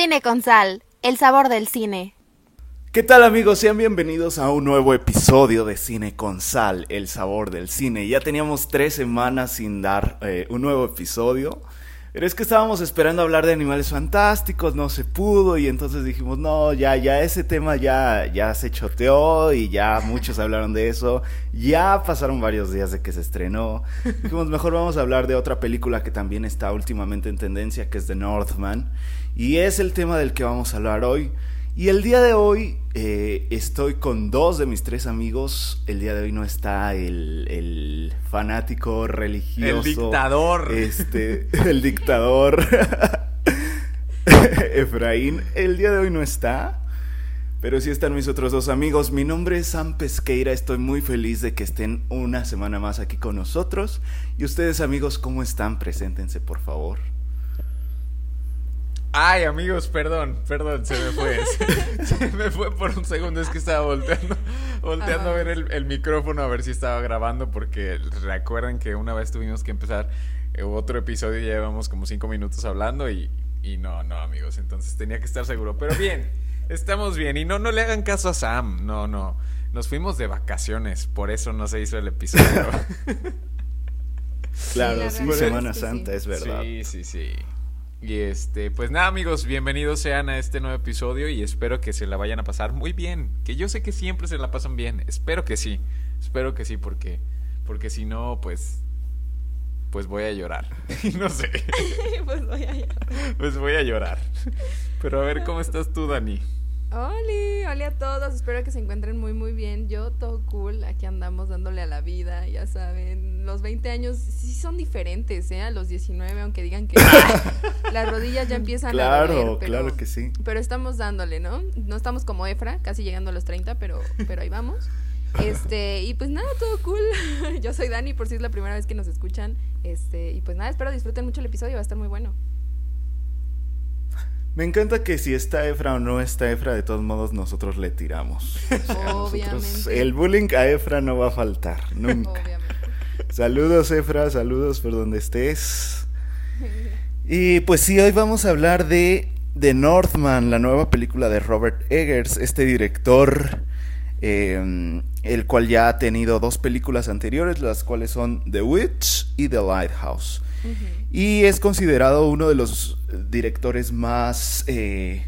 Cine con sal, el sabor del cine. ¿Qué tal amigos? Sean bienvenidos a un nuevo episodio de Cine con Sal, el sabor del cine. Ya teníamos tres semanas sin dar eh, un nuevo episodio, pero es que estábamos esperando hablar de animales fantásticos, no se pudo y entonces dijimos, no, ya, ya ese tema ya, ya se choteó y ya muchos hablaron de eso, ya pasaron varios días de que se estrenó. Dijimos, mejor vamos a hablar de otra película que también está últimamente en tendencia, que es The Northman, y es el tema del que vamos a hablar hoy. Y el día de hoy eh, estoy con dos de mis tres amigos. El día de hoy no está el, el fanático religioso. El dictador. Este, el dictador. Efraín. El día de hoy no está. Pero sí están mis otros dos amigos. Mi nombre es Sam Pesqueira. Estoy muy feliz de que estén una semana más aquí con nosotros. Y ustedes, amigos, ¿cómo están? Preséntense, por favor. Ay, amigos, perdón, perdón, se me fue. Se, me fue por un segundo, es que estaba volteando, volteando a ver el, micrófono a ver si estaba grabando, porque recuerden que una vez tuvimos que empezar eh, otro episodio y ya llevamos como cinco minutos hablando y, y no, no, amigos, entonces tenía que estar seguro. Pero bien, estamos bien. Y no, no le hagan caso a Sam, no, no. Nos fuimos de vacaciones, por eso no se hizo el episodio. claro, sí, Semana Santa, es verdad. Sí, sí, sí. Y este, pues nada amigos, bienvenidos sean a este nuevo episodio y espero que se la vayan a pasar muy bien. Que yo sé que siempre se la pasan bien. Espero que sí. Espero que sí porque porque si no pues pues voy a llorar. no sé. pues voy a llorar. Pues voy a llorar. Pero a ver cómo estás tú, Dani. Hola, hola a todos, espero que se encuentren muy muy bien. Yo todo cool, aquí andamos dándole a la vida, ya saben. Los 20 años sí son diferentes, ¿eh? A los 19, aunque digan que las rodillas ya empiezan a doler. Claro, claro que sí. Pero estamos dándole, ¿no? No estamos como Efra, casi llegando a los 30, pero, pero ahí vamos. Este, y pues nada, todo cool. Yo soy Dani, por si es la primera vez que nos escuchan. Este, y pues nada, espero disfruten mucho el episodio, va a estar muy bueno. Me encanta que si está Efra o no está Efra, de todos modos nosotros le tiramos. Obviamente. el bullying a Efra no va a faltar, nunca. Obviamente. Saludos Efra, saludos por donde estés. Y pues sí, hoy vamos a hablar de The Northman, la nueva película de Robert Eggers, este director, eh, el cual ya ha tenido dos películas anteriores, las cuales son The Witch y The Lighthouse. Y es considerado uno de los directores más... Eh,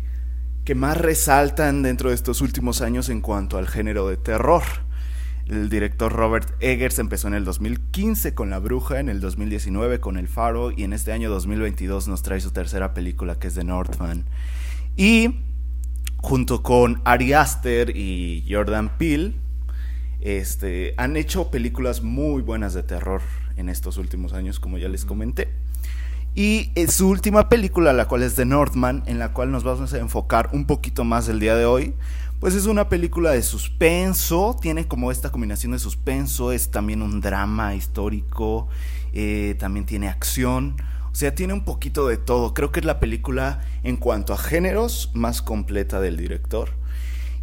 que más resaltan dentro de estos últimos años en cuanto al género de terror. El director Robert Eggers empezó en el 2015 con La Bruja, en el 2019 con El Faro y en este año 2022 nos trae su tercera película que es The Northman. Y junto con Ari Aster y Jordan Peele, este, han hecho películas muy buenas de terror en estos últimos años, como ya les comenté. Y su última película, la cual es The Northman, en la cual nos vamos a enfocar un poquito más el día de hoy, pues es una película de suspenso, tiene como esta combinación de suspenso, es también un drama histórico, eh, también tiene acción, o sea, tiene un poquito de todo. Creo que es la película en cuanto a géneros más completa del director.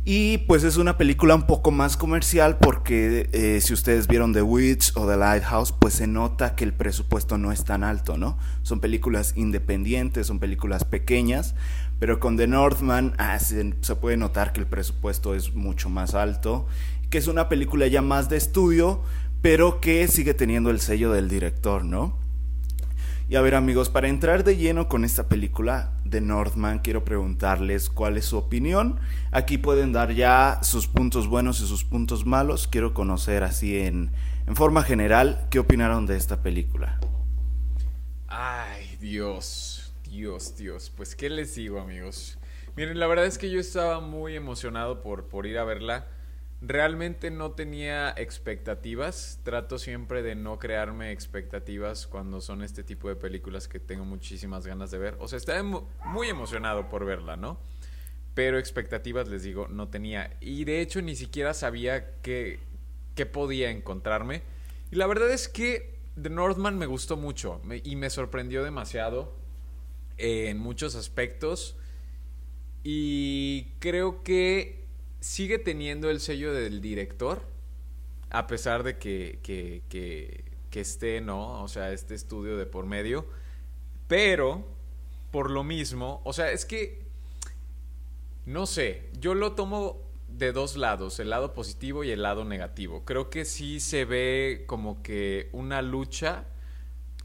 Y pues es una película un poco más comercial porque eh, si ustedes vieron The Witch o The Lighthouse, pues se nota que el presupuesto no es tan alto, ¿no? Son películas independientes, son películas pequeñas, pero con The Northman ah, se, se, puede notar que el presupuesto es mucho más alto, que es una película ya más de estudio, pero que sigue teniendo el sello del director, ¿no? Y a ver amigos, para entrar de lleno con esta película de Northman, quiero preguntarles cuál es su opinión. Aquí pueden dar ya sus puntos buenos y sus puntos malos. Quiero conocer así en, en forma general qué opinaron de esta película. Ay, Dios, Dios, Dios. Pues qué les digo amigos. Miren, la verdad es que yo estaba muy emocionado por, por ir a verla. Realmente no tenía expectativas. Trato siempre de no crearme expectativas cuando son este tipo de películas que tengo muchísimas ganas de ver. O sea, estaba muy emocionado por verla, ¿no? Pero expectativas, les digo, no tenía. Y de hecho ni siquiera sabía qué, qué podía encontrarme. Y la verdad es que The Northman me gustó mucho y me sorprendió demasiado en muchos aspectos. Y creo que sigue teniendo el sello del director, a pesar de que, que, que, esté, ¿no? O sea, este estudio de por medio. Pero, por lo mismo, o sea, es que No sé, yo lo tomo de dos lados, el lado positivo y el lado negativo. Creo que sí se ve como que una lucha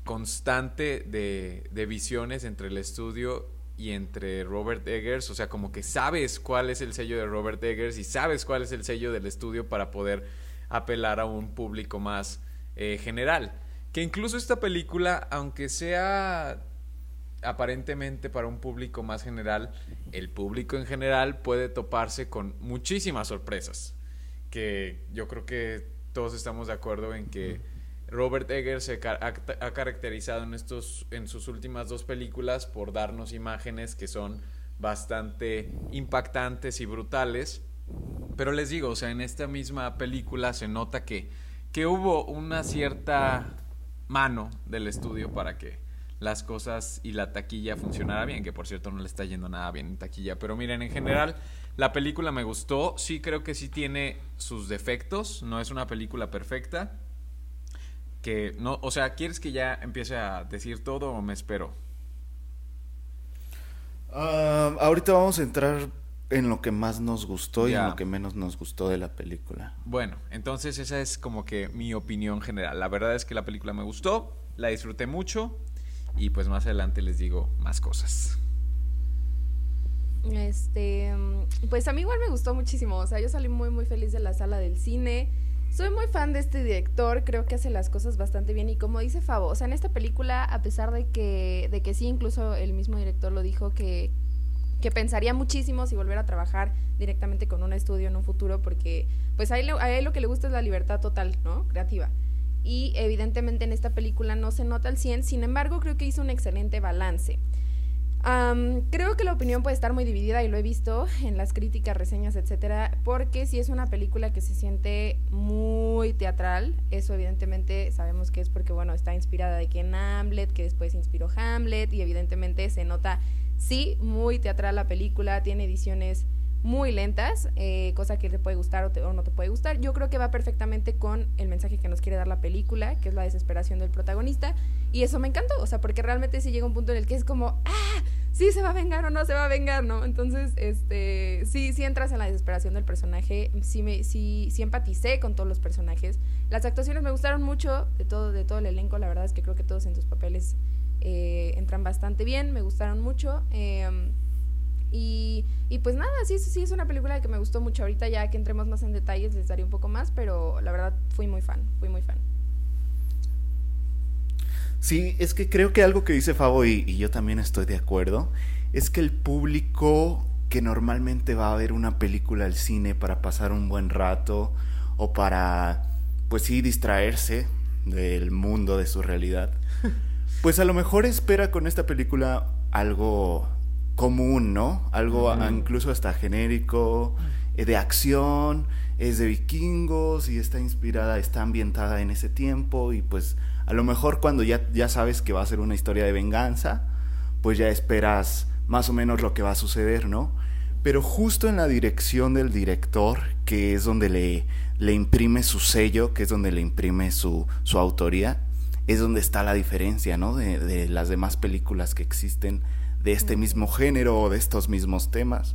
constante de, de visiones entre el estudio y entre Robert Eggers, o sea, como que sabes cuál es el sello de Robert Eggers y sabes cuál es el sello del estudio para poder apelar a un público más eh, general. Que incluso esta película, aunque sea aparentemente para un público más general, el público en general puede toparse con muchísimas sorpresas. Que yo creo que todos estamos de acuerdo en que Robert Eggers se ha, caracterizado en, estos, en sus últimas dos películas por darnos imágenes que son bastante impactantes y brutales. Pero les digo, o sea, en esta misma película se nota que, que hubo una cierta mano del estudio para que las cosas y la taquilla funcionara bien, que por cierto no le está yendo nada bien en taquilla. Pero miren, en general la película me gustó, sí creo que sí tiene sus defectos, no es una película perfecta que no, o sea, ¿quieres que ya empiece a decir todo o me espero? Ah, ahorita vamos a entrar en lo que más nos gustó y en lo que menos nos gustó de la película. Bueno, entonces esa es como que mi opinión general. La verdad es que la película me gustó, la disfruté mucho y pues más adelante les digo más cosas. Este, pues a mí igual me gustó muchísimo, o sea, yo salí muy muy feliz de la sala del cine. Soy muy fan de este director, creo que hace las cosas bastante bien y como dice Fabo, en esta película, a pesar de que, de que sí, incluso el mismo director lo dijo, que, que pensaría muchísimo si volver a trabajar directamente con un estudio en un futuro, porque pues a él, a él lo que le gusta es la libertad total, ¿no? Creativa. Y evidentemente en esta película no se nota al 100, sin embargo creo que hizo un excelente balance creo que la opinión puede estar muy dividida y lo he visto en las críticas, reseñas, etcétera, porque si es una película que se siente muy teatral, eso evidentemente sabemos que es porque, bueno, está inspirada de que en Hamlet, que después inspiró Hamlet, y evidentemente se nota, sí, muy teatral la película, tiene ediciones muy lentas, eh, cosa que te puede gustar o, no te puede gustar. Yo creo que va perfectamente con el mensaje que nos quiere dar la película, que es la desesperación del protagonista. Y eso me encantó, o sea, porque realmente sí llega un punto en el que es como, ah, sí se va a vengar o no se va a vengar, ¿no? Entonces, este, sí, sí entras en la desesperación del personaje, sí, me, sí, sí empaticé con todos los personajes. Las actuaciones me gustaron mucho de todo, de todo el elenco, la verdad es que creo que todos en sus papeles eh, entran bastante bien, me gustaron mucho. Eh, y, y pues nada, sí, sí, es una película que me gustó mucho. Ahorita ya que entremos más en detalles les daré un poco más, pero la verdad fui muy fan, fui muy fan. Sí, es que creo que algo que dice Fabo y, y yo también estoy de acuerdo, es que el público que normalmente va a ver una película al cine para pasar un buen rato o para, pues sí, distraerse del mundo, de su realidad, pues a lo mejor espera con esta película algo común, ¿no? Algo incluso hasta genérico, eh, de acción, es de vikingos y está inspirada, está ambientada en ese tiempo y pues a lo mejor cuando ya, ya sabes que va a ser una historia de venganza, pues ya esperas más o menos lo que va a suceder, ¿no? Pero justo en la dirección del director, que es donde le, le imprime su sello, que es donde le imprime su, su autoría, es donde está la diferencia, ¿no? De, de las demás películas que existen de este mismo género o de estos mismos temas.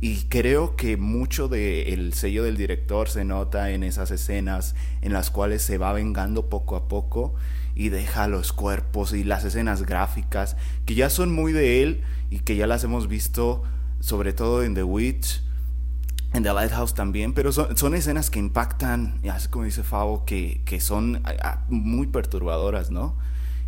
Y creo que mucho del sello del director se nota en esas escenas en las cuales se va vengando poco a poco y deja los cuerpos y las escenas gráficas que ya son muy de él y que ya las hemos visto sobre todo en The Witch, en The Lighthouse también, pero son, escenas que impactan, así como dice Fabo, que, que son muy perturbadoras, ¿no?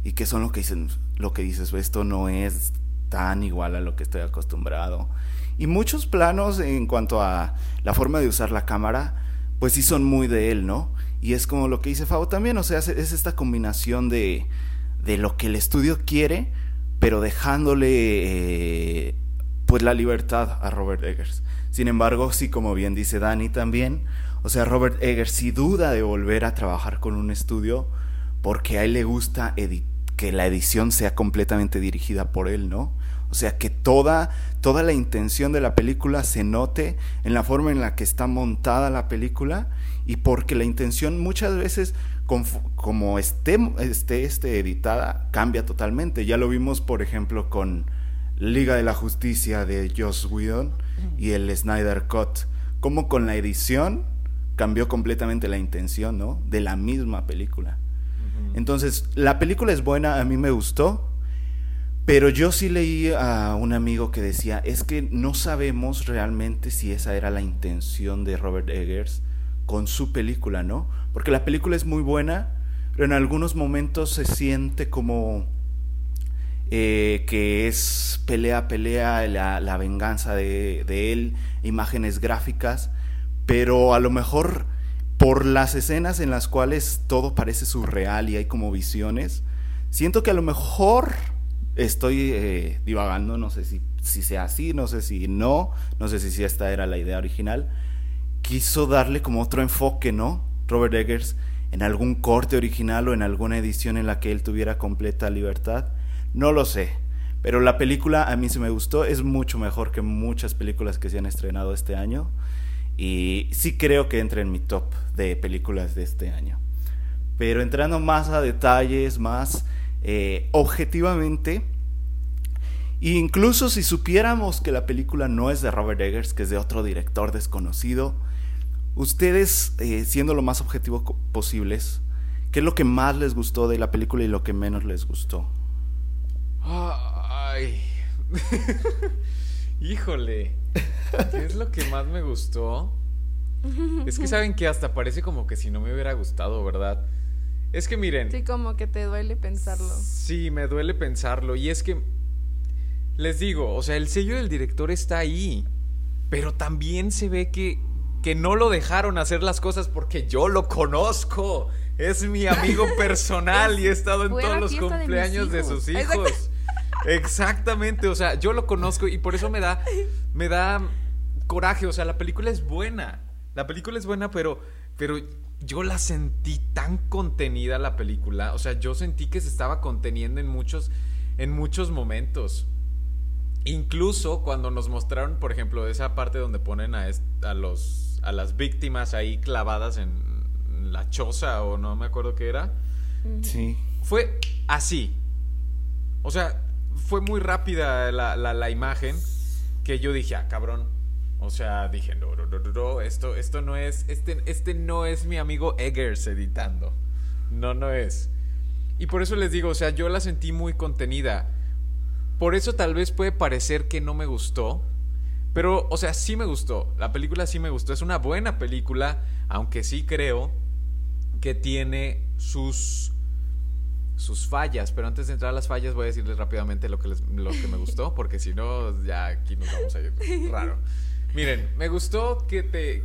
Y que son lo que dicen, lo que dices, esto no es tan igual a lo que estoy acostumbrado. Y muchos planos en cuanto a la forma de usar la cámara, pues sí son muy de él, ¿no? Y es como lo que dice Fabo también, o sea, es esta combinación de, de lo que el estudio quiere, pero dejándole eh, pues la libertad a Robert Eggers. Sin embargo, sí, como bien dice Dani también, o sea, Robert Eggers sí duda de volver a trabajar con un estudio porque a él le gusta que la edición sea completamente dirigida por él, ¿no? O sea, que toda, toda la intención de la película se note en la forma en la que está montada la película y porque la intención muchas veces, como esté, esté, esté editada, cambia totalmente. Ya lo vimos, por ejemplo, con Liga de la Justicia de Joss Whedon y el Snyder Cut. Como con la edición cambió completamente la intención, ¿no? De la misma película. Entonces, la película es buena, a mí me gustó, pero yo sí leí a un amigo que decía, es que no sabemos realmente si esa era la intención de Robert Eggers con su película, ¿no? Porque la película es muy buena, pero en algunos momentos se siente como eh, que es pelea, pelea, la, venganza de, de, él, imágenes gráficas, pero a lo mejor por las escenas en las cuales todo parece surreal y hay como visiones, siento que a lo mejor estoy eh, divagando, no sé si, si sea así, no sé si no, no sé si, esta era la idea original. Quiso darle como otro enfoque, ¿no? Robert Eggers en algún corte original o en alguna edición en la que él tuviera completa libertad. No lo sé, pero la película a mí se me gustó, es mucho mejor que muchas películas que se han estrenado este año y sí creo que entra en mi top de películas de este año. Pero entrando más a detalles, más eh, objetivamente, incluso si supiéramos que la película no es de Robert Eggers, que es de otro director desconocido, ustedes, eh, siendo lo más objetivo posibles, ¿qué es lo que más les gustó de la película y lo que menos les gustó? Ay. Híjole. ¿Qué es lo que más me gustó? Es que saben que hasta parece como que si no me hubiera gustado, ¿verdad? Es que miren. Sí, como que te duele pensarlo. Sí, me duele pensarlo. Y es que. Les digo, o sea, el sello del director está ahí. Pero también se ve que. Que no lo dejaron hacer las cosas porque yo lo conozco. Es mi amigo personal y he estado en todos los cumpleaños de, sus hijos. Exactamente, o sea, yo lo conozco y por eso me da. Me da coraje. O sea, la película es buena. La película es buena, pero. Pero yo la sentí tan contenida la película. O sea, yo sentí que se estaba conteniendo en muchos, en muchos momentos. Incluso cuando nos mostraron, por ejemplo, esa parte donde ponen a, a, los, a las víctimas ahí clavadas en la choza o no me acuerdo qué era. Sí. Fue así. O sea, fue muy rápida la, la, la imagen que yo dije, ah, cabrón, o sea, dije, no, no, no, no, esto, esto no es, este, este no es mi amigo Eggers editando. No, no es. Y por eso les digo, o sea, yo la sentí muy contenida. Por eso tal vez puede parecer que no me gustó. Pero, o sea, sí me gustó. La película sí me gustó. Es una buena película, aunque sí creo que tiene sus sus fallas, pero antes de entrar a las fallas voy a decirles rápidamente lo que, lo que me gustó, porque si no, ya aquí nos vamos a ir raro. Miren, me gustó que te.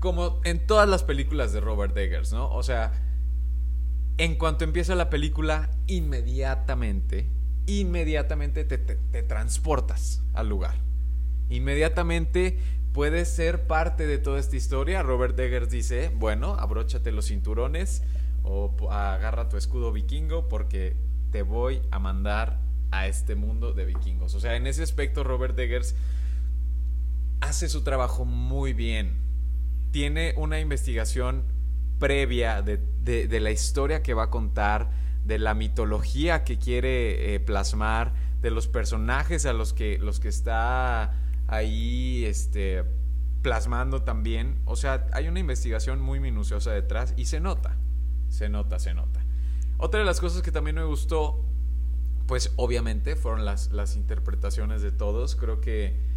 como en todas las películas de Robert Eggers, ¿no? O sea, en cuanto empieza la película, inmediatamente, inmediatamente te, te, transportas al lugar. Inmediatamente puedes ser parte de toda esta historia. Robert Eggers dice: Bueno, abróchate los cinturones o agarra tu escudo vikingo porque te voy a mandar a este mundo de vikingos. O sea, en ese aspecto, Robert Eggers hace su trabajo muy bien. Tiene una investigación previa de, la historia que va a contar, de la mitología que quiere eh, plasmar, de los personajes a los que, los que está ahí este, plasmando también. O sea, hay una investigación muy minuciosa detrás y se nota, se nota, se nota. Otra de las cosas que también me gustó, pues obviamente fueron las, las interpretaciones de todos. Creo que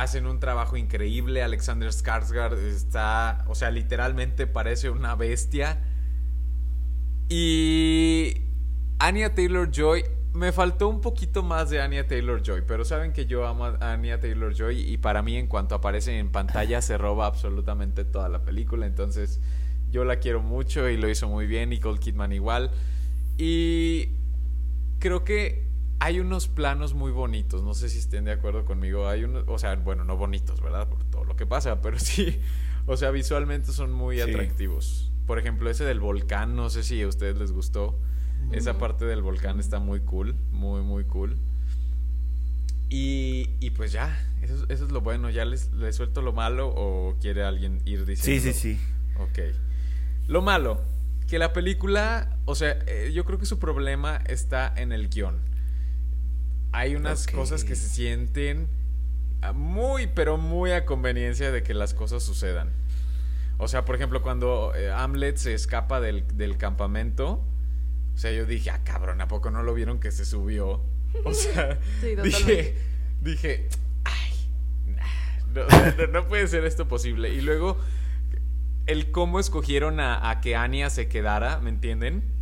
hacen un trabajo increíble. Alexander Skarsgård está, o sea, literalmente parece una bestia. Y Anya Taylor Joy, me faltó un poquito más de Anya Taylor Joy, pero saben que yo amo a Anya Taylor Joy y para mí en cuanto aparece en pantalla se roba absolutamente toda la película, entonces yo la quiero mucho y lo hizo muy bien, Nicole Kidman igual. Y creo que hay unos planos muy bonitos, no sé si estén de acuerdo conmigo, hay unos, o sea, bueno, no bonitos, ¿verdad? Por todo lo que pasa, pero sí, o sea, visualmente son muy atractivos. Por ejemplo, ese del volcán, no sé si a ustedes les gustó. Esa parte del volcán está muy cool, muy, muy cool. Y, y pues ya, eso, eso, es lo bueno. ¿Ya les, les, suelto lo malo o quiere alguien ir diciendo? Sí, sí, sí. Ok. Lo malo, que la película, o sea, eh, yo creo que su problema está en el guion hay unas cosas que se sienten muy, pero muy a conveniencia de que las cosas sucedan. O sea, por ejemplo, cuando eh, Hamlet se escapa del, campamento, o sea, yo dije, ah, cabrón, ¿a poco no lo vieron que se subió? O sea, dije, dije, ay, no, puede ser esto posible. Y luego, el cómo escogieron a, a que Anya se quedara, ¿me entienden?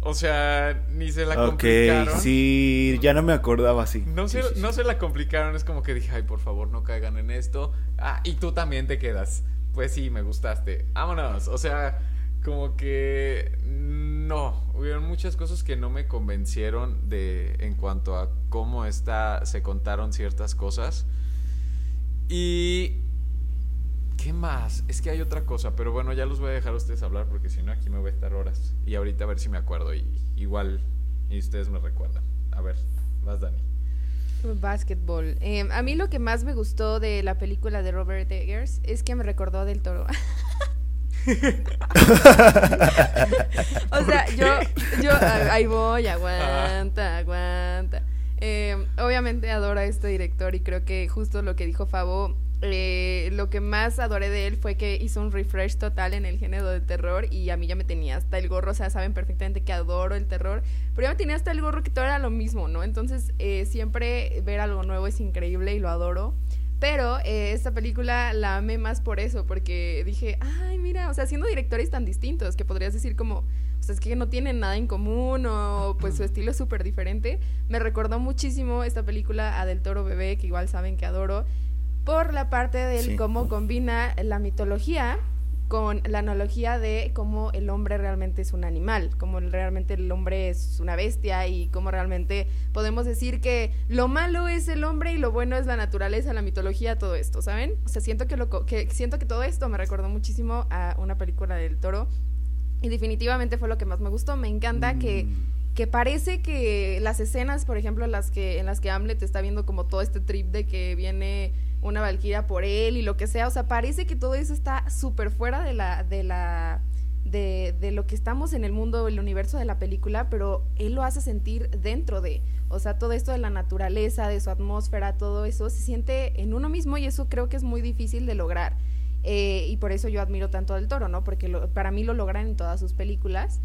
O sea, ni se la complicaron. Ok, sí, ya no me acordaba así. No, se, no se la complicaron, es como que dije, ay, por favor, no caigan en esto. Ah, y tú también te quedas. Pues sí, me gustaste. Vámonos. O sea, como que no, hubieron muchas cosas que no me convencieron de en cuanto a cómo está se contaron ciertas cosas. Y ¿Qué más? Es que hay otra cosa, pero bueno, ya los voy a dejar a ustedes hablar porque si no aquí me voy a estar horas. Y ahorita a ver si me acuerdo y igual y ustedes me recuerdan. A ver, vas Dani. Basketball. Eh, a mí lo que más me gustó de la película de Robert Eggers es que me recordó del toro. o sea, yo, yo, ahí voy, aguanta, aguanta. Eh, obviamente adoro a este director y creo que justo lo que dijo Fabo eh, lo que más adoré de él fue que hizo un refresh total en el género de terror y a mí ya me tenía hasta el gorro, o sea, saben perfectamente que adoro el terror, pero ya me tenía hasta el gorro que todo era lo mismo, ¿no? Entonces, eh, siempre ver algo nuevo es increíble y lo adoro. Pero eh, esta película la amé más por eso, porque dije, ay, mira, o sea, siendo directores tan distintos, que podrías decir como, o sea, es que no tienen nada en común o pues su estilo es súper diferente, me recordó muchísimo esta película a Del Toro Bebé, que igual saben que adoro, por la parte del cómo combina la mitología con la analogía de cómo el hombre realmente es un animal, cómo realmente el hombre es una bestia y cómo realmente podemos decir que lo malo es el hombre y lo bueno es la naturaleza, la mitología, todo esto, ¿saben? O sea, siento que, lo, que, siento que todo esto me recordó muchísimo a una película del toro y definitivamente fue lo que más me gustó. Me encanta que mm. que parece que las escenas, por ejemplo, las que en las que Hamlet está viendo como todo este trip de que viene una valquiria por él y lo que sea. O sea, parece que todo eso está súper fuera de la, de la, de, de, lo que estamos en el mundo, el universo de la película, pero él lo hace sentir dentro de, o sea, todo esto de la naturaleza, de su atmósfera, todo eso se siente en uno mismo y eso creo que es muy difícil de lograr. Eh, y por eso yo admiro tanto al toro, ¿no? Porque para mí lo logran en todas sus películas.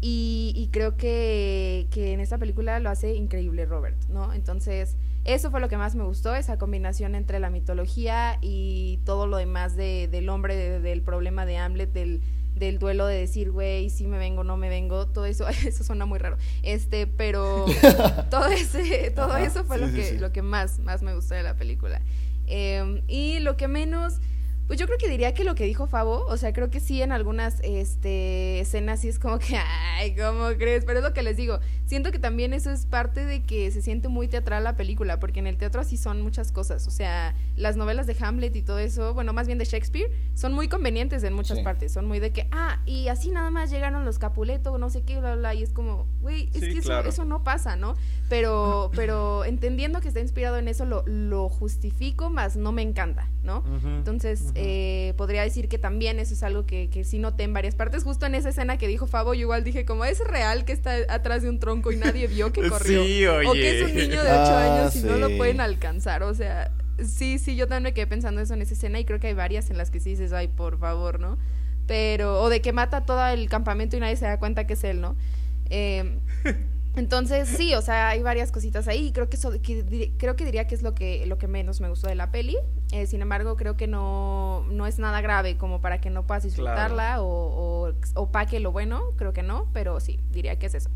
Y, y creo que, que en esta película lo hace increíble Robert, ¿no? Entonces, eso fue lo que más me gustó, esa combinación entre la mitología y todo lo demás de, del hombre, del problema de Hamlet, del, del duelo de decir, güey, si me vengo, no me vengo, todo eso, eso suena muy raro. Este, pero todo ese, todo eso fue lo que, lo que más, más me gustó de la película. Em, y lo que menos, pues yo creo que diría que lo que dijo Fabo, o sea, creo que sí en algunas este, escenas sí es como que, ay, ¿cómo crees? Pero es lo que les digo, siento que también eso es parte de que se siente muy teatral la película, porque en el teatro así son muchas cosas, o sea, las novelas de Hamlet y todo eso, bueno, más bien de Shakespeare, son muy convenientes en muchas partes, son muy de que, ah, y así nada más llegaron los Capuleto, no sé qué, bla, bla, y es como, güey, es que eso, eso, no pasa, ¿no? Pero, pero entendiendo que está inspirado en eso, lo, lo justifico, más no me encanta, ¿no? Entonces, eh, podría decir que también eso es algo que, que sí noté en varias partes. Justo en esa escena que dijo Fabo, yo igual dije, como es real que está atrás de un tronco y nadie vio que corrió. O que es un niño de 8 ah, años y no lo pueden alcanzar. O sea, sí, sí, yo también me quedé pensando eso en esa escena y creo que hay varias en las que sí dices, ay, por favor, ¿no? Pero, o de que mata todo el campamento y nadie se da cuenta que es él, ¿no? Eh, entonces, sí, o sea, hay varias cositas ahí. Creo que, eso, creo que diría que es lo que, lo que menos me gustó de la peli. Eh, sin embargo, creo que no, no es nada grave como para que no puedas disfrutarla o, o opaque lo bueno. Creo que no, pero sí, diría que es eso.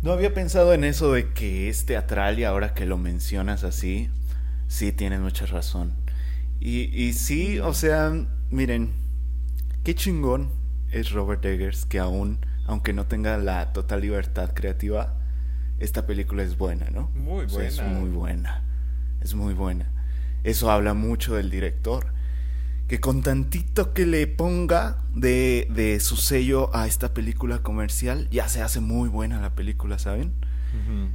No había pensado en eso de que es teatral y ahora que lo mencionas así, sí tienes mucha razón. Y, y sí, o sea, miren, qué chingón es Robert Eggers que aún aunque no tenga la total libertad creativa, esta película es buena, ¿no? Muy buena. es muy buena. Es muy buena. Eso habla mucho del director. Que con tantito que le ponga de, de su sello a esta película comercial, ya se hace muy buena la película, ¿saben?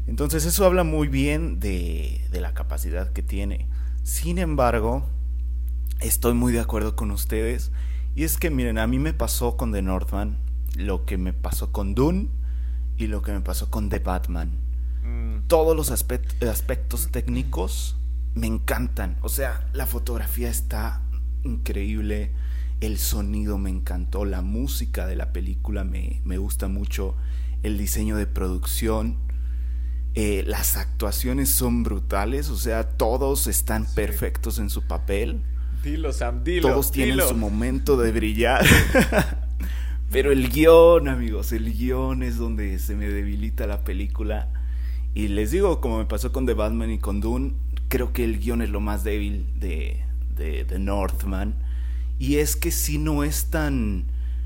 Entonces eso habla muy bien de, de la capacidad que tiene. Sin embargo, estoy muy de acuerdo con ustedes. Y es que miren, a mí me pasó con The Northman lo que me pasó con Dune y lo que me pasó con The Batman. mm. todos los aspectos técnicos me encantan. O sea, la fotografía está increíble, el sonido me encantó, la música de la película me, gusta mucho, el diseño de producción, eh, las actuaciones son brutales, o sea, todos están perfectos en su papel. Dilo, Sam, dilo. Todos tienen su momento de brillar. Pero el guion, amigos, el guion es donde se me debilita la película. Y les digo, como me pasó con The Batman y con Dune, creo que el guion es lo más débil de, de, Northman. Y es que si no es tan,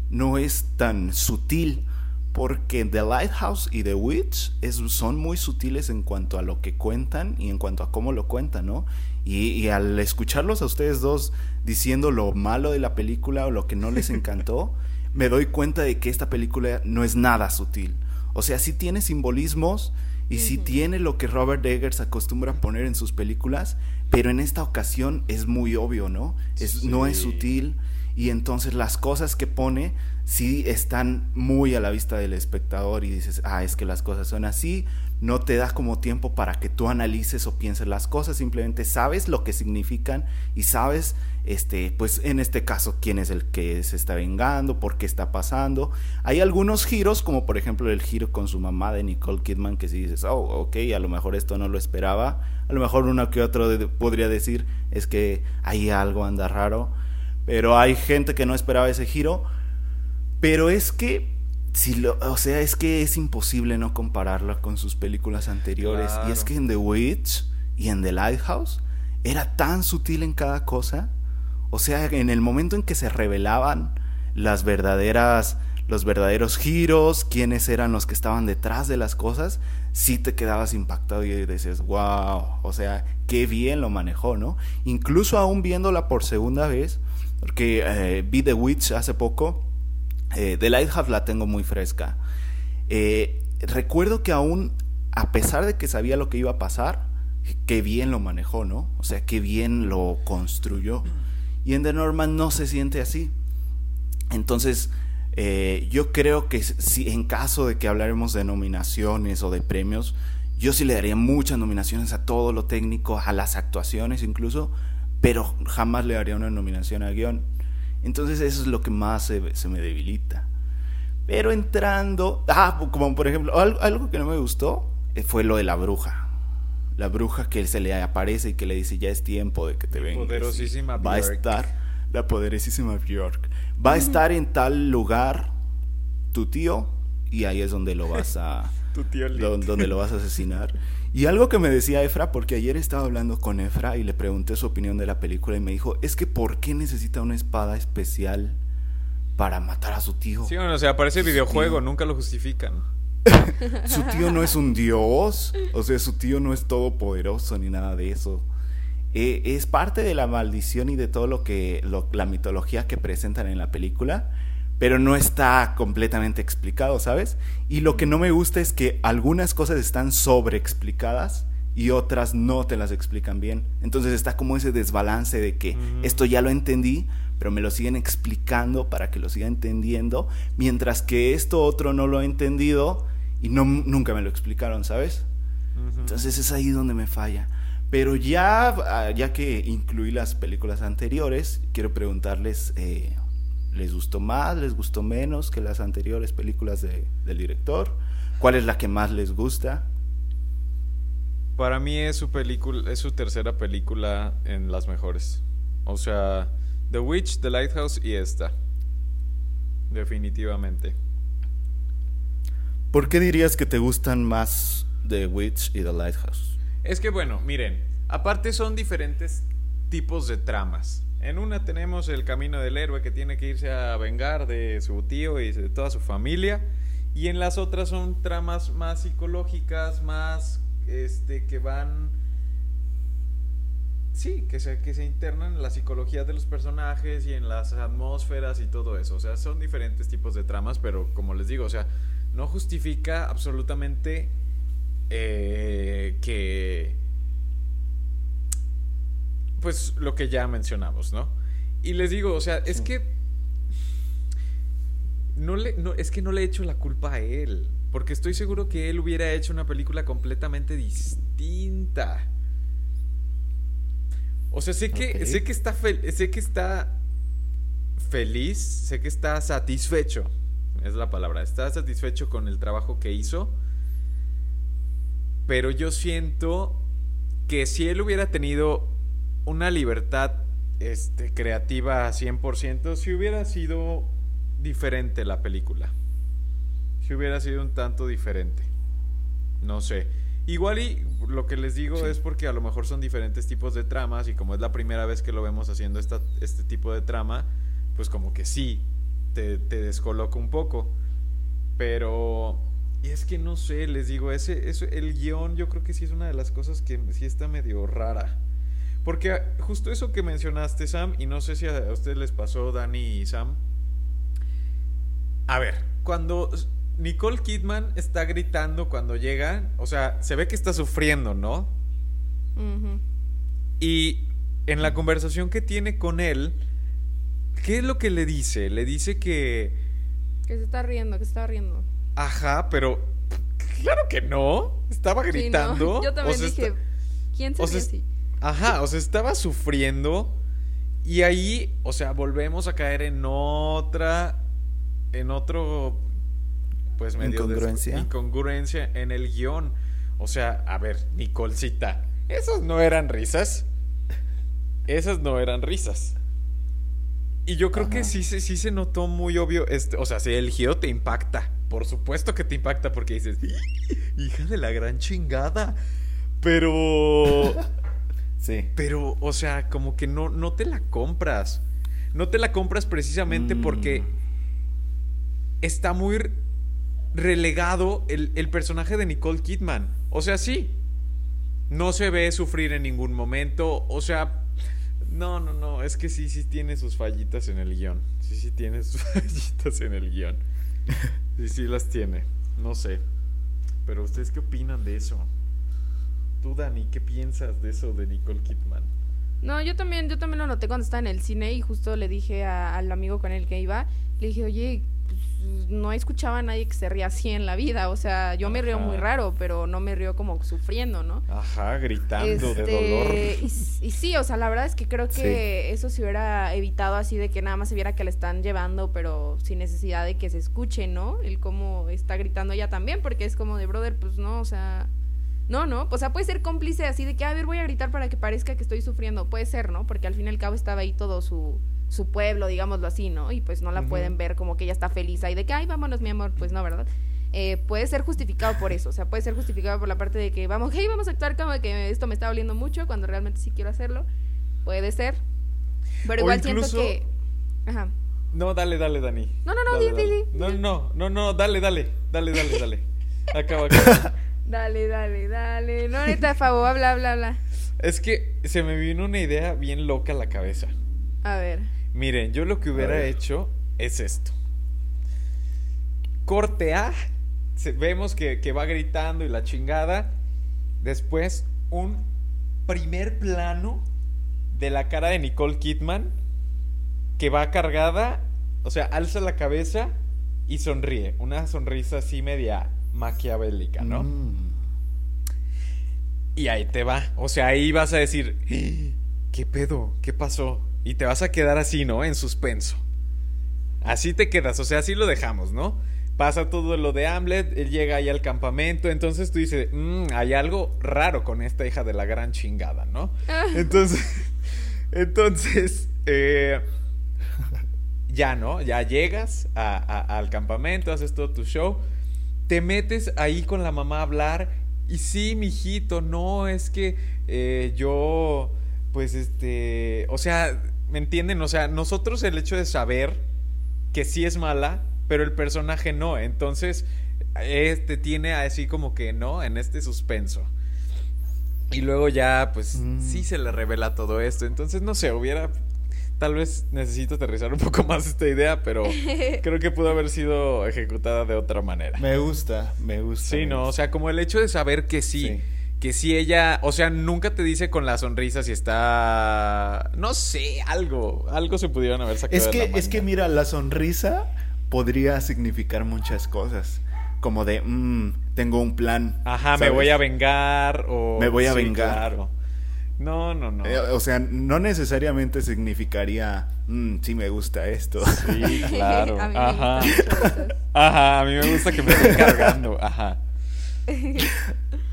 no es tan sutil. Porque The Lighthouse y The Witch son muy sutiles en cuanto a lo que cuentan y en cuanto a cómo lo cuentan, ¿no? Y, y, al escucharlos a ustedes dos diciendo lo malo de la película o lo que no les encantó, me doy cuenta de que esta película no es nada sutil. O sea, sí tiene simbolismos y sí tiene lo que Robert Eggers acostumbra a poner en sus películas, pero en esta ocasión es muy obvio, ¿no? Es, No es sutil y entonces las cosas que pone sí están muy a la vista del espectador y dices, ah, es que las cosas son así, no te da como tiempo para que tú analices o pienses las cosas, simplemente sabes lo que significan y sabes, este, pues en este caso, quién es el que se está vengando, por qué está pasando. Hay algunos giros, como por ejemplo el giro con su mamá de Nicole Kidman, que si dices, oh, ok, a lo mejor esto no lo esperaba, a lo mejor uno que otro podría decir es que ahí algo anda raro, pero hay gente que no esperaba ese giro pero es que, si lo, o sea, es que es imposible no compararla con sus películas anteriores. Y es que en The Witch y en The Lighthouse era tan sutil en cada cosa. O sea, en el momento en que se revelaban las verdaderas, los verdaderos giros, quiénes eran los que estaban detrás de las cosas, sí te quedabas impactado y dices, wow, o sea, qué bien lo manejó, ¿no? Incluso aún viéndola por segunda vez, porque eh, vi The Witch hace poco eh, The Lighthouse la tengo muy fresca. Eh, recuerdo que aún, a pesar de que sabía lo que iba a pasar, qué bien lo manejó, ¿no? O sea, qué bien lo construyó. Y en The Norman no se siente así. Entonces, eh, yo creo que si en caso de que hablaremos de nominaciones o de premios, yo sí le daría muchas nominaciones a todo lo técnico, a las actuaciones incluso, pero jamás le daría una nominación al guion. Entonces eso es lo que más se, me debilita. Pero entrando, ah, como por ejemplo, algo, que no me gustó eh, fue lo de la bruja. La bruja que se le aparece y que le dice, ya es tiempo de que te vengas. Poderosísima Va a estar, la poderosísima Bjork. Va a estar en tal lugar tu tío y ahí es donde lo vas a... tu tío donde lo vas a asesinar. Y algo que me decía Efra, porque ayer estaba hablando con Efra y le pregunté su opinión de la película y me dijo, es que ¿por qué necesita una espada especial para matar a su tío? Sí, bueno, o sea, parece videojuego, nunca lo justifican. su tío no es un dios, o sea, su tío no es todopoderoso ni nada de eso. Eh, es parte de la maldición y de todo lo que, la mitología que presentan en la película pero no está completamente explicado, ¿sabes? Y lo que no me gusta es que algunas cosas están sobreexplicadas y otras no te las explican bien. Entonces está como ese desbalance de que esto ya lo entendí, pero me lo siguen explicando para que lo siga entendiendo, mientras que esto otro no lo he entendido y no, nunca me lo explicaron, ¿sabes? Entonces es ahí donde me falla. Pero ya, ah, ya que incluí las películas anteriores, quiero preguntarles eh, ¿Les gustó más, les gustó menos que las anteriores películas de, del director? ¿Cuál es la que más les gusta? Para mí es su película, es su tercera película en las mejores. O sea, The Witch, The Lighthouse y esta. Definitivamente. ¿Por qué dirías que te gustan más The Witch y The Lighthouse? Es que bueno, miren, aparte son diferentes tipos de tramas. En una tenemos el camino del héroe que tiene que irse a vengar de su tío y de toda su familia. Y en las otras son tramas más psicológicas, más este que van sí, que se, que se internan en la psicología de los personajes y en las atmósferas y todo eso. O sea, son diferentes tipos de tramas, pero como les digo, o sea, no justifica absolutamente eh, que pues lo que ya mencionamos, ¿no? Y les digo, o sea, es que no le, no, es que no le he hecho la culpa a él. Porque estoy seguro que él hubiera hecho una película completamente distinta. O sea, sé que, sé que está sé que está feliz, sé que está satisfecho. Es la palabra. Está satisfecho con el trabajo que hizo. Pero yo siento que si él hubiera tenido una libertad este, creativa 100%, si hubiera sido diferente la película. Si hubiera sido un tanto diferente. No sé. Igual y lo que les digo es porque a lo mejor son diferentes tipos de tramas y como es la primera vez que lo vemos haciendo este tipo de trama, pues como que sí, te, te descoloca un poco. Pero... Y es que no sé, les digo, ese, el guion yo creo que sí es una de las cosas que sí está medio rara. Porque justo eso que mencionaste, Sam, y no sé si a ustedes les pasó, Dani y Sam. A ver, cuando Nicole Kidman está gritando cuando llega, o sea, se ve que está sufriendo, ¿no? Y en la conversación que tiene con él, ¿qué es lo que le dice? Le dice que... Que se está riendo, que se está riendo. Ajá, pero... Claro que no. Estaba gritando. Yo también dije, ¿quién se ríe Ajá, o sea, estaba sufriendo. Y ahí, o sea, volvemos a caer en otra. En otro. Pues medio incongruencia. De, incongruencia en el guion. O sea, a ver, Nicolcita. Esas no eran risas. Esas no eran risas. Y yo creo que sí, sí, sí se notó muy obvio. Este, o sea, si el giro te impacta. Por supuesto que te impacta porque dices, hija de la gran chingada. Pero Sí. Pero, o sea, como que no, no te la compras. No te la compras precisamente porque mm. está muy relegado el, el, personaje de Nicole Kidman. O sea, sí. No se ve sufrir en ningún momento. O sea, no, no, no. Es que sí, sí tiene sus fallitas en el guion. Sí, sí tiene sus fallitas en el guion. Sí, sí las tiene. No sé. Pero ustedes qué opinan de eso? Tú, Dani, ¿qué piensas de eso de Nicole Kidman? No, yo también, yo también lo noté cuando estaba en el cine y justo le dije al amigo con el que iba, le dije, oye, pues, no escuchaba a nadie que se ría así en la vida, o sea, yo me río muy raro, pero no me río como sufriendo, ¿no? Ajá, gritando de este, dolor. Y, sí, o sea, la verdad es que creo que eso se hubiera evitado así de que nada más se viera que le están llevando, pero sin necesidad de que se escuche, ¿no? El cómo está gritando ella también, porque es como de brother, pues no, o sea no, no, o sea, puede ser cómplice así de que, a ver, voy a gritar para que parezca que estoy sufriendo. Puede ser, ¿no? Porque al fin y al cabo estaba ahí todo su, su pueblo, digámoslo así, ¿no? Y pues no la pueden ver como que ella está feliz ahí de que, ay, vámonos, mi amor. Pues no, ¿verdad? Eh, puede ser justificado por eso, o sea, puede ser justificado por la parte de que vamos, hey, vamos a actuar como que esto me está doliendo mucho cuando realmente sí quiero hacerlo. Puede ser. Pero igual siento que. Ajá. No, dale, dale, Dani. No, no, no, dale, dale. No, no, no, no, dale, dale. Dale, dale, dale. acaba, acaba. Dale, dale, dale. No, ahorita, Fabo, habla, habla, habla. Es que se me vino una idea bien loca a la cabeza. A ver. Miren, yo lo que hubiera hecho es esto. Corte A. Vemos que, que va gritando y la chingada. Después, un primer plano de la cara de Nicole Kidman que va cargada, o sea, alza la cabeza y sonríe. Una sonrisa así media maquiavélica, ¿no? Mm. Y ahí te va. O sea, ahí vas a decir, ¿qué pedo? ¿Qué pasó? Y te vas a quedar así, ¿no? En suspenso. Así te quedas, o sea, así lo dejamos, ¿no? Pasa todo lo de Hamlet, él llega ahí al campamento, entonces tú dices, mmm, hay algo raro con esta hija de la gran chingada, ¿no? Ah. Entonces, entonces, eh, ya, ¿no? Ya llegas al campamento, haces todo tu show te metes ahí con la mamá a hablar y sí, mijito, no, es que eh, yo, pues este, o sea, ¿me entienden? O sea, nosotros el hecho de saber que sí es mala, pero el personaje no, entonces, este tiene así como que, ¿no? En este suspenso. Y luego ya, pues, sí mm. se le revela todo esto. Entonces, no sé, hubiera Tal vez necesito aterrizar un poco más esta idea, pero creo que pudo haber sido ejecutada de otra manera. Me gusta, me gusta. Sí, no, o sea, como el hecho de saber que sí, que sí ella, o sea, nunca te dice con la sonrisa si está, no sé, algo, algo se pudieron haber sacado. Es que, es que mira, la sonrisa podría significar muchas cosas. como de, mmm, tengo un plan. Ajá, me voy a vengar o... Me voy a vengar. No, no, no. Eh, o sea, no necesariamente significaría, mmm, sí me gusta esto. Sí, claro. Ajá. Ajá, a mí me gusta que me estén cargando. Ajá.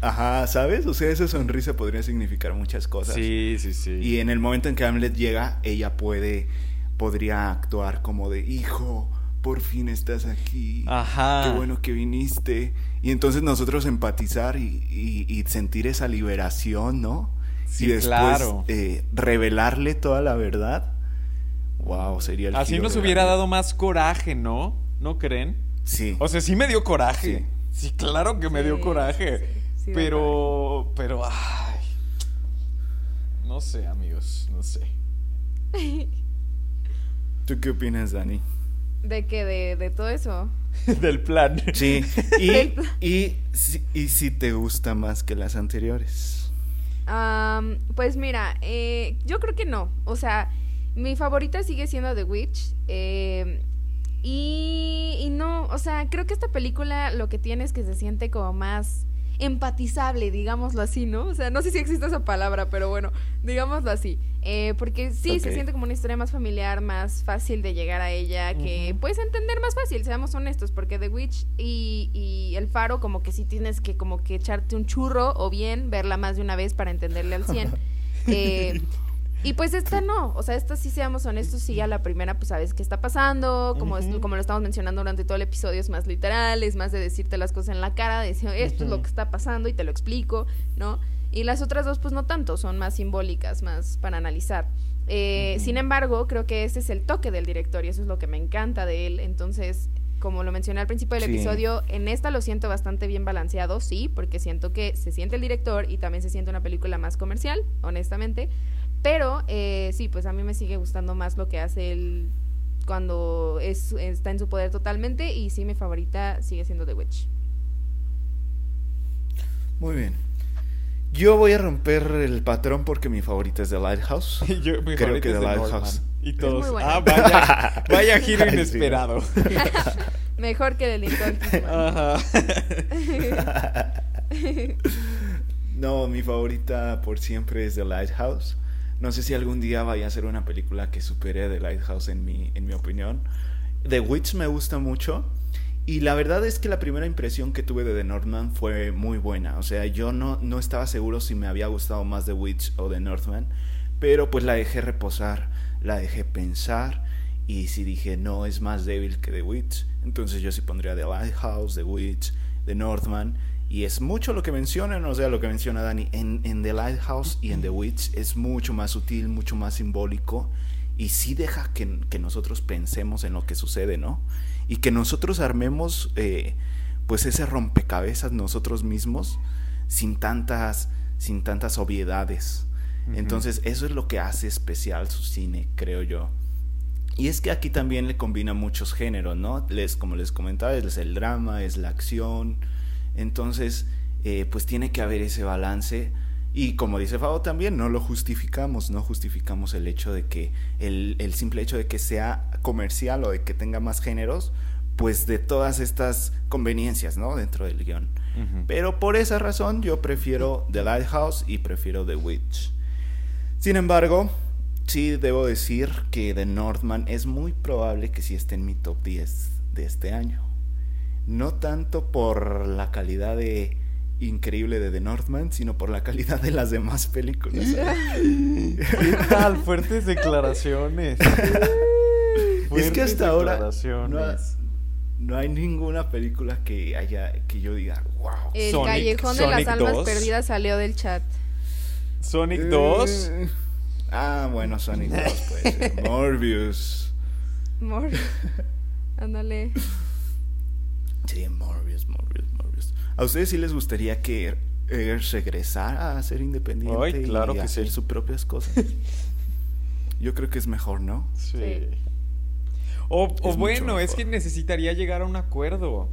Ajá, ¿sabes? O sea, esa sonrisa podría significar muchas cosas. Sí, sí, sí. Y en el momento en que Hamlet llega, ella puede, podría actuar como de, hijo, por fin estás aquí. Ajá. Qué bueno que viniste. Y entonces nosotros empatizar y, sentir esa liberación, ¿no? Sí, y después eh, revelarle toda la verdad. Wow, sería el Así nos hubiera dado más coraje, ¿no? ¿No creen? Sí. O sea, sí me dio coraje. Sí, claro que me dio coraje. pero, pero, ay. No sé, amigos, no sé. ¿Tú qué opinas, Dani? ¿De qué? ¿De, todo eso? Del plan. Sí. Y, y, y, si te gusta más que las anteriores. Pues mira, eh, yo creo que no. O sea, mi favorita sigue siendo The Witch. Eh, y, y, no, o sea, creo que esta película lo que tiene es que se siente como más empatizable, digámoslo así, ¿no? O sea, no sé si existe esa palabra, pero bueno, digámoslo así. Eh, porque sí, se siente como una historia más familiar, más fácil de llegar a ella, que puedes entender más fácil, seamos honestos, porque The Witch y, y, El Faro como que sí tienes que como que echarte un churro o bien verla más de una vez para entenderle al 100. eh, y pues esta no, o sea, esta sí seamos honestos, sí a la primera pues sabes qué está pasando, como, como lo estamos mencionando durante todo el episodio, es más literal, es más de decirte las cosas en la cara, de decir, esto es lo que está pasando y te lo explico, ¿no? Y las otras dos pues no tanto, son más simbólicas, más para analizar. Eh, sin embargo, creo que ese es el toque del director y eso es lo que me encanta de él, entonces como lo mencioné al principio del episodio, en esta lo siento bastante bien balanceado, sí, porque siento que se siente el director y también se siente una película más comercial, honestamente. Pero eh, sí, pues a mí me sigue gustando más lo que hace él cuando es, está en su poder totalmente y sí, mi favorita sigue siendo The Witch. Muy bien. Yo voy a romper el patrón porque mi favorita es The Lighthouse. Yo, mi Creo que The Lighthouse. Y todos. Ah, vaya, vaya giro inesperado. Mejor que The Lincoln. No, mi favorita por siempre es The Lighthouse. No sé si algún día vaya a ser una película que supere The Lighthouse en mi, en mi opinión. The Witch me gusta mucho. Y la verdad es que la primera impresión que tuve de The Northman fue muy buena. O sea, yo no, no estaba seguro si me había gustado más The Witch o The Northman. Pero pues la dejé reposar, la dejé pensar. Y si dije, no, es más débil que The Witch. Entonces yo sí pondría The Lighthouse, The Witch, The Northman. Y es mucho lo que mencionan, o sea, lo que menciona Dani, en, en The Lighthouse y en The Witch es mucho más sutil, mucho más simbólico y sí deja que, nosotros pensemos en lo que sucede, ¿no? Y que nosotros armemos eh, pues ese rompecabezas nosotros mismos sin tantas, sin tantas obviedades. Entonces eso es lo que hace especial su cine, creo yo. Y es que aquí también le combina muchos géneros, ¿no? Les, como les comentaba, es el drama, es la acción, entonces, eh, pues tiene que haber ese balance. Y como dice Fabo también, no lo justificamos, no justificamos el hecho de que, el, el, simple hecho de que sea comercial o de que tenga más géneros, pues de todas estas conveniencias, ¿no? Dentro del guion. Pero por esa razón yo prefiero The Lighthouse y prefiero The Witch. Sin embargo, sí debo decir que The Northman es muy probable que sí esté en mi top 10 de este año no tanto por la calidad de increíble de The Northman, sino por la calidad de las demás películas. ¿Qué tal? Fuertes declaraciones. es que hasta ahora no, hay ninguna película que haya que yo diga, wow. El Callejón de las Almas Perdidas salió del chat. Sonic 2. Eh, ah, bueno, Sonic 2 puede ser. Morbius. Morbius. Ándale. Sí, Morbius, Morbius, Morbius. ¿A ustedes sí les gustaría que eh, regresara a ser independiente claro y hacer sus propias cosas? Yo creo que es mejor, ¿no? Sí. O, bueno, es que necesitaría llegar a un acuerdo.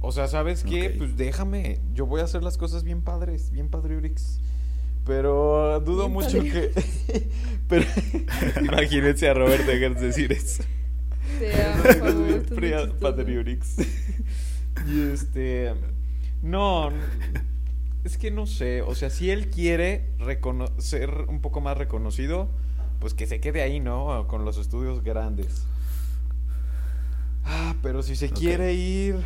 O sea, ¿sabes qué? Pues déjame, yo voy a hacer las cosas bien padres, bien padriurix. Pero dudo mucho que... Pero imagínense a Robert Eggers decir eso. Y este. No, es que no sé. O sea, si él quiere ser un poco más reconocido, pues que se quede ahí, ¿no? Con los estudios grandes. Ah, pero si se quiere ir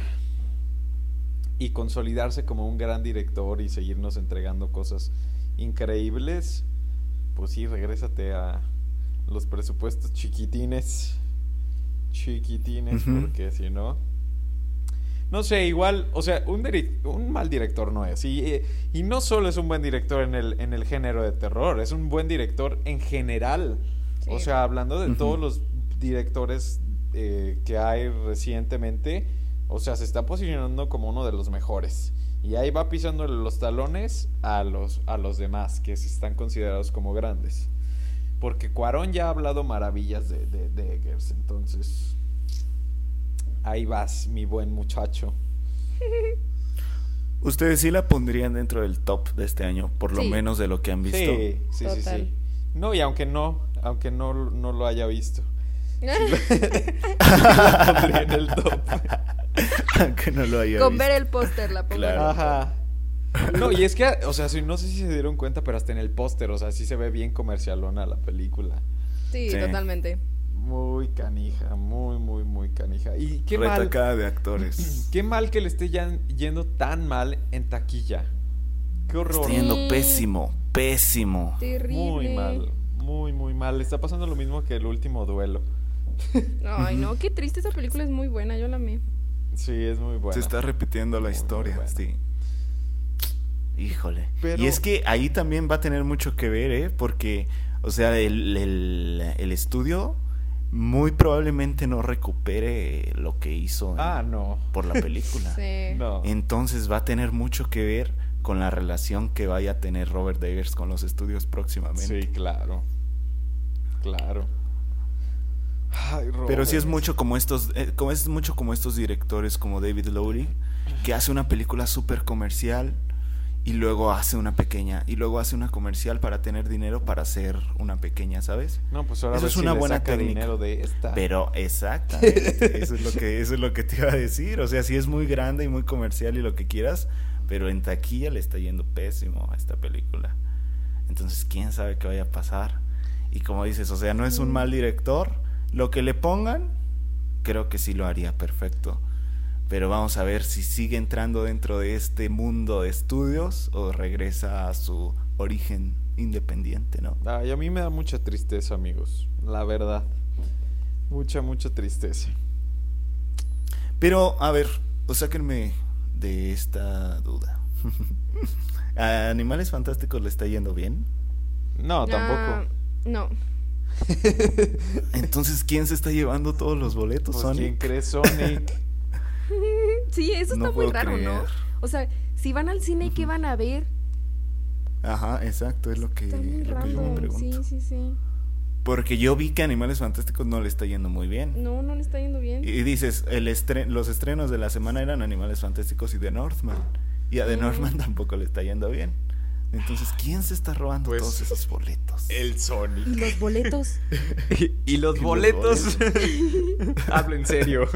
y consolidarse como un gran director y seguirnos entregando cosas increíbles, pues sí, regrésate a los presupuestos chiquitines. Chiquitines, porque si no. No sé, igual, o sea, un, un mal director no es. Y, eh, y, no solo es un buen director en el, en el género de terror, es un buen director en general. O sea, hablando de todos los directores eh, que hay recientemente, o sea, se está posicionando como uno de los mejores. Y ahí va pisando los talones a los, a los demás, que están considerados como grandes. Porque Cuarón ya ha hablado maravillas de, de, Eggers, entonces... Ahí vas, mi buen muchacho. Ustedes sí la pondrían dentro del top de este año, por lo menos de lo que han visto. Sí, sí, sí, sí, No, y aunque no, aunque no, no lo haya visto. la pondría en el top. que no lo haya Con ver el póster la pongo. Ajá. No, y es que, o sea, no sé si se dieron cuenta, pero hasta en el póster, o sea, sí se ve bien comercialona la película. Sí, totalmente. Muy canija, muy, muy, muy canija. Y qué Retacada mal. de actores. Qué mal que le esté yendo tan mal en taquilla. Qué horror. Está yendo pésimo, pésimo. Terrible. Muy mal, muy, muy mal. Le está pasando lo mismo que el último duelo. Ay, no, qué triste esa película, es muy buena, yo la amé. Sí, es muy buena. Se está repitiendo la historia, sí. Híjole. Y es que ahí también va a tener mucho que ver, ¿eh? Porque, o sea, el, el, estudio muy probablemente no recupere lo que hizo ah, no. por la película. sí. Entonces va a tener mucho que ver con la relación que vaya a tener Robert Eggers con los estudios próximamente. Sí, claro. Claro. Pero sí es mucho como estos, eh, como es mucho como estos directores como David Lowry, que hace una película súper comercial y luego hace una pequeña y luego hace una comercial para tener dinero para hacer una pequeña, ¿sabes? No, pues ahora eso es una buena dinero de esta. Pero exactamente, eso es lo que eso es lo que te iba a decir, o sea, sí es muy grande y muy comercial y lo que quieras, pero en taquilla le está yendo pésimo a esta película. Entonces, quién sabe qué vaya a pasar. Y como dices, o sea, no es un mal director, lo que le pongan, creo que sí lo haría perfecto. Pero vamos a ver si sigue entrando dentro de este mundo de estudios o regresa a su origen independiente, ¿no? Ay, a mí me da mucha tristeza, amigos. La verdad. Mucha, mucha tristeza. Pero, a ver, o sáquenme de esta duda. ¿A Animales Fantásticos le está yendo bien? No, tampoco. No. Entonces, ¿quién se está llevando todos los boletos? Pues, ¿Quién cree Sonic? sí, eso está muy raro, ¿no? O sea, si van al cine, ¿qué van a ver? Ajá, exacto, es lo que, lo que yo me pregunto. Sí, sí, sí. Porque yo vi que Animales Fantásticos no le está yendo muy bien. No, no le está yendo bien. Y, dices, el los estrenos de la semana eran Animales Fantásticos y The Northman. Y a The Northman tampoco le está yendo bien. Entonces, ¿quién se está robando pues, todos esos boletos? El Sonic. ¿Y los boletos? y, los boletos. Hablo en serio.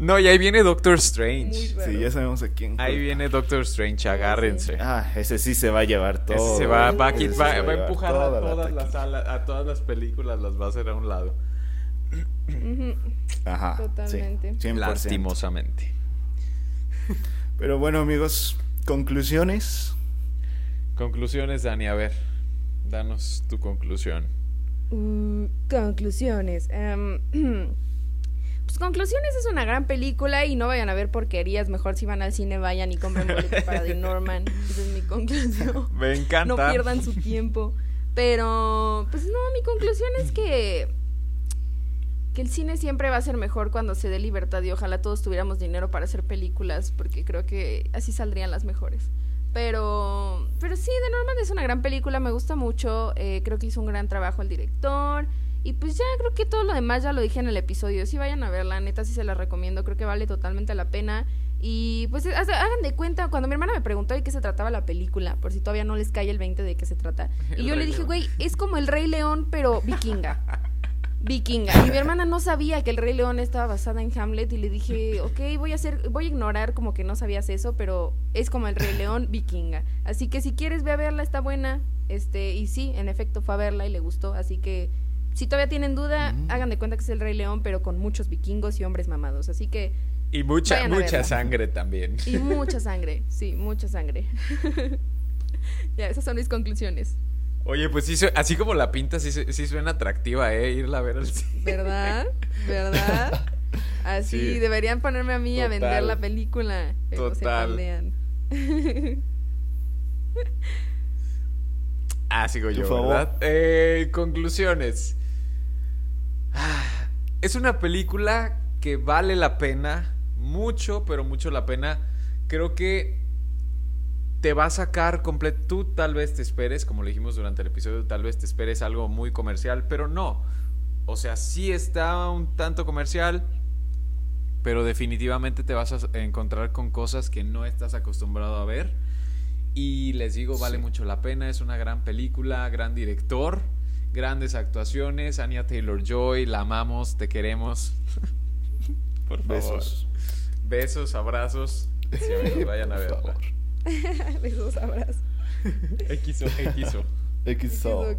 No, y ahí viene Doctor Strange. Sí, ya sabemos a quién. Ahí viene Doctor Strange, agárrense. Ah, ese sí se va a llevar todo. Ese se va, va, a, empujar a todas, las a todas las películas, las va a hacer a un lado. Ajá. Totalmente. Lastimosamente. Pero bueno, amigos, ¿Conclusiones? Conclusiones, Dani, a ver, danos tu conclusión. Mm, conclusiones. Em, pues conclusiones es una gran película y no vayan a ver porquerías. Mejor si van al cine vayan y compren boletos para The Norman. Esa es mi conclusión. Me encanta. No pierdan su tiempo. Pero, pues no, mi conclusión es que que el cine siempre va a ser mejor cuando se dé libertad y ojalá todos tuviéramos dinero para hacer películas porque creo que así saldrían las mejores. Pero, pero sí, de Norman es una gran película, me gusta mucho, eh, creo que hizo un gran trabajo el director y pues ya creo que todo lo demás ya lo dije en el episodio, sí vayan a verla, neta sí se la recomiendo, creo que vale totalmente la pena. Y pues hagan de cuenta, cuando mi hermana me preguntó de qué se trataba la película, por si todavía no les cae el 20 de qué se trata. y yo le dije, güey, es como el Rey León, pero vikinga. vikinga. Y mi hermana no sabía que el Rey León estaba basada en Hamlet y le dije, ok, voy a hacer, voy a ignorar como que no sabías eso, pero es como el Rey León vikinga. Así que si quieres ve a verla, está buena. Este, y sí, en efecto fue a verla y le gustó, así que si todavía tienen duda, mm. hagan de cuenta que es el Rey León, pero con muchos vikingos y hombres mamados. Así que y mucha mucha sangre también. Y mucha sangre, sí, mucha sangre. ya, esas son mis conclusiones. Oye, pues sí, así como la pinta, sí, sí suena atractiva, ¿eh? Irla a ver al cine. ¿Verdad? ¿Verdad? Así, deberían ponerme a mí a vender la película. Total. ah, sigo yo, ¿verdad? Eh, conclusiones. Es una película que vale la pena, mucho, pero mucho la pena. Creo que te va a sacar completo. Tú tal vez te esperes, como le dijimos durante el episodio, tal vez te esperes algo muy comercial, pero no. O sea, sí está un tanto comercial, pero definitivamente te vas a encontrar con cosas que no estás acostumbrado a ver. Y les digo, vale mucho la pena. Es una gran película, gran director, grandes actuaciones. Anya Taylor Joy, la amamos, te queremos. Por favor. Besos. Besos, abrazos. Si vayan a verla. Besos, abrazos. XO, XO. XO.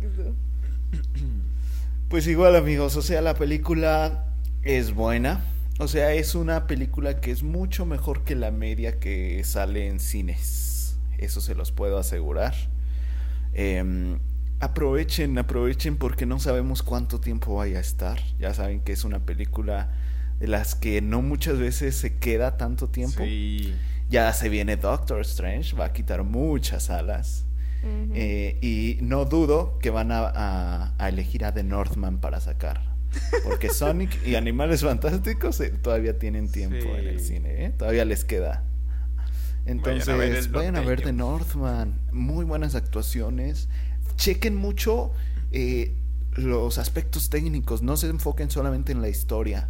Pues igual amigos, o sea, la película es buena. O sea, es una película que es mucho mejor que la media que sale en cines. Eso se los puedo asegurar. Em, aprovechen, aprovechen porque no sabemos cuánto tiempo vaya a estar. Ya saben que es una película de las que no muchas veces se queda tanto tiempo. Sí. Ya se viene Doctor Strange, va a quitar muchas alas. Eh, y no dudo que van a, elegir a The Northman para sacar. Porque Sonic y Animales Fantásticos eh, todavía tienen tiempo en el cine, ¿eh? todavía les queda. Entonces, vayan a ver, The Northman. Muy buenas actuaciones. Chequen mucho los aspectos técnicos, no se enfoquen solamente en la historia.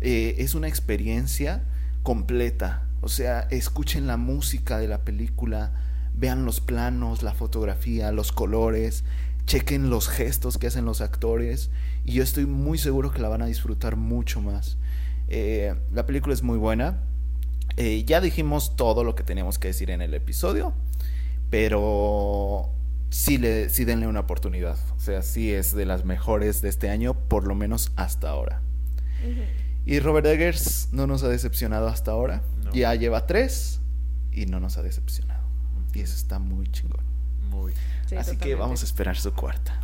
es una experiencia completa o sea, escuchen la música de la película, vean los planos, la fotografía, los colores, chequen los gestos que hacen los actores y yo estoy muy seguro que la van a disfrutar mucho más. Eh, la película es muy buena. Eh, ya dijimos todo lo que teníamos que decir en el episodio, pero sí, le, sí denle una oportunidad. O sea, sí es de las mejores de este año, por lo menos hasta ahora. Y Robert Eggers no nos ha decepcionado hasta ahora. Ya lleva tres y no nos ha decepcionado. Y eso está muy chingón. Muy. Así que vamos a esperar su cuarta.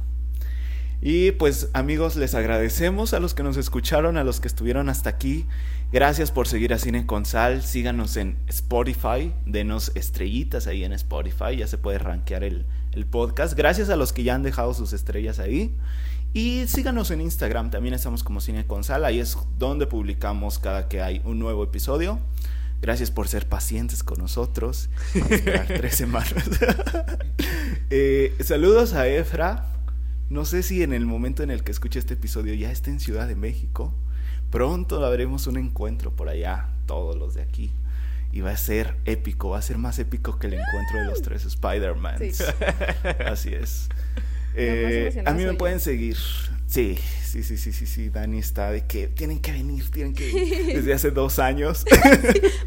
Y pues amigos, les agradecemos a los que nos escucharon, a los que estuvieron hasta aquí. Gracias por seguir a Cine con Sal. Síganos en Spotify, denos estrellitas ahí en Spotify, ya se puede rankear el, el podcast. Gracias a los que ya han dejado sus estrellas ahí. Y síganos en Instagram, también estamos como Cine con ahí es donde publicamos cada que hay un nuevo episodio. Gracias por ser pacientes con nosotros. Esperar tres semanas. Eh, saludos a Efra. No sé si en el momento en el que escuche este episodio ya esté en Ciudad de México. Pronto haremos un encuentro por allá, todos los de aquí. Y va a ser épico, va a ser más épico que el encuentro de los tres Spider-Mans. Así es. Eh, a mí me pueden seguir. Sí, sí, sí, sí, sí, sí. Dani está de que tienen que venir, tienen que venir. Desde hace dos años.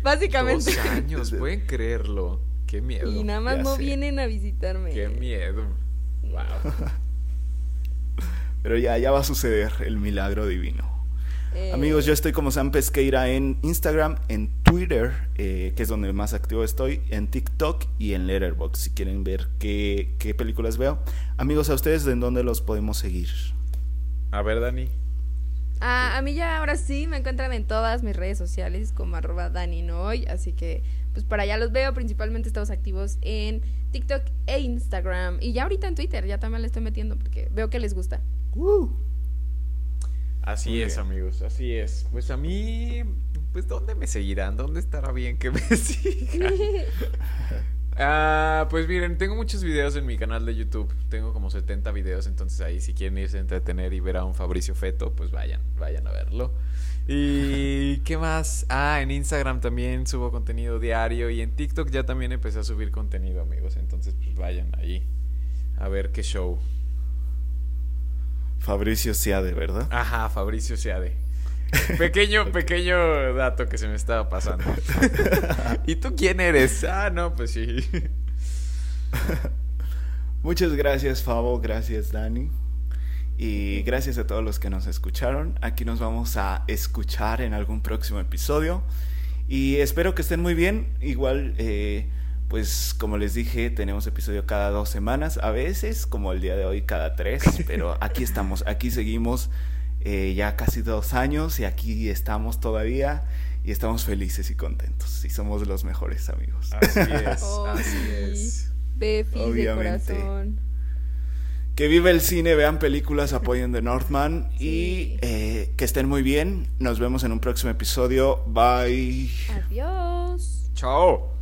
básicamente. Dos años, pueden creerlo. Qué miedo. Y nada más no vienen a visitarme. Qué miedo. Wow. Pero ya, ya va a suceder el milagro divino. Eh, Amigos, yo estoy como Sam Pesqueira en Instagram, en Twitter, eh, que es donde más activo estoy, en TikTok y en Letterboxd, si quieren ver qué, qué películas veo. Amigos, a ustedes, ¿en dónde los podemos seguir? A ver, Dani. a mí ya ahora sí me encuentran en todas mis redes sociales como arroba Dani Noy, así que pues por allá los veo, principalmente estamos activos en TikTok e Instagram y ya ahorita en Twitter, ya también le estoy metiendo porque veo que les gusta. Uh. Así es, amigos, así es. Pues a mí, pues ¿dónde me seguirán? ¿Dónde estará bien que me sigan? Ah, pues miren, tengo muchos videos en mi canal de YouTube. Tengo como 70 videos, entonces ahí si quieren irse a entretener y ver a un Fabricio Feto, pues vayan, vayan a verlo. ¿Y qué más? Ah, en Instagram también subo contenido diario y en TikTok ya también empecé a subir contenido, amigos. Entonces, pues vayan ahí a ver qué show. Fabricio Seade, ¿verdad? Ajá, Fabricio Seade. Pequeño, pequeño dato que se me estaba pasando. ¿Y tú quién eres? Ah, no, pues sí. Muchas gracias, Fabo. Gracias, Dani. Y gracias a todos los que nos escucharon. Aquí nos vamos a escuchar en algún próximo episodio. Y espero que estén muy bien. Igual, eh, pues como les dije, tenemos episodio cada dos semanas. A veces, como el día de hoy, cada tres. Pero aquí estamos, aquí seguimos eh, ya casi dos años y aquí estamos todavía. Y estamos felices y contentos. Y somos los mejores amigos. Así es, así es. Befis de corazón. Que vive el cine, vean películas, apoyen The Northman y eh, que estén muy bien. Nos vemos en un próximo episodio. Bye. Adiós. Chao.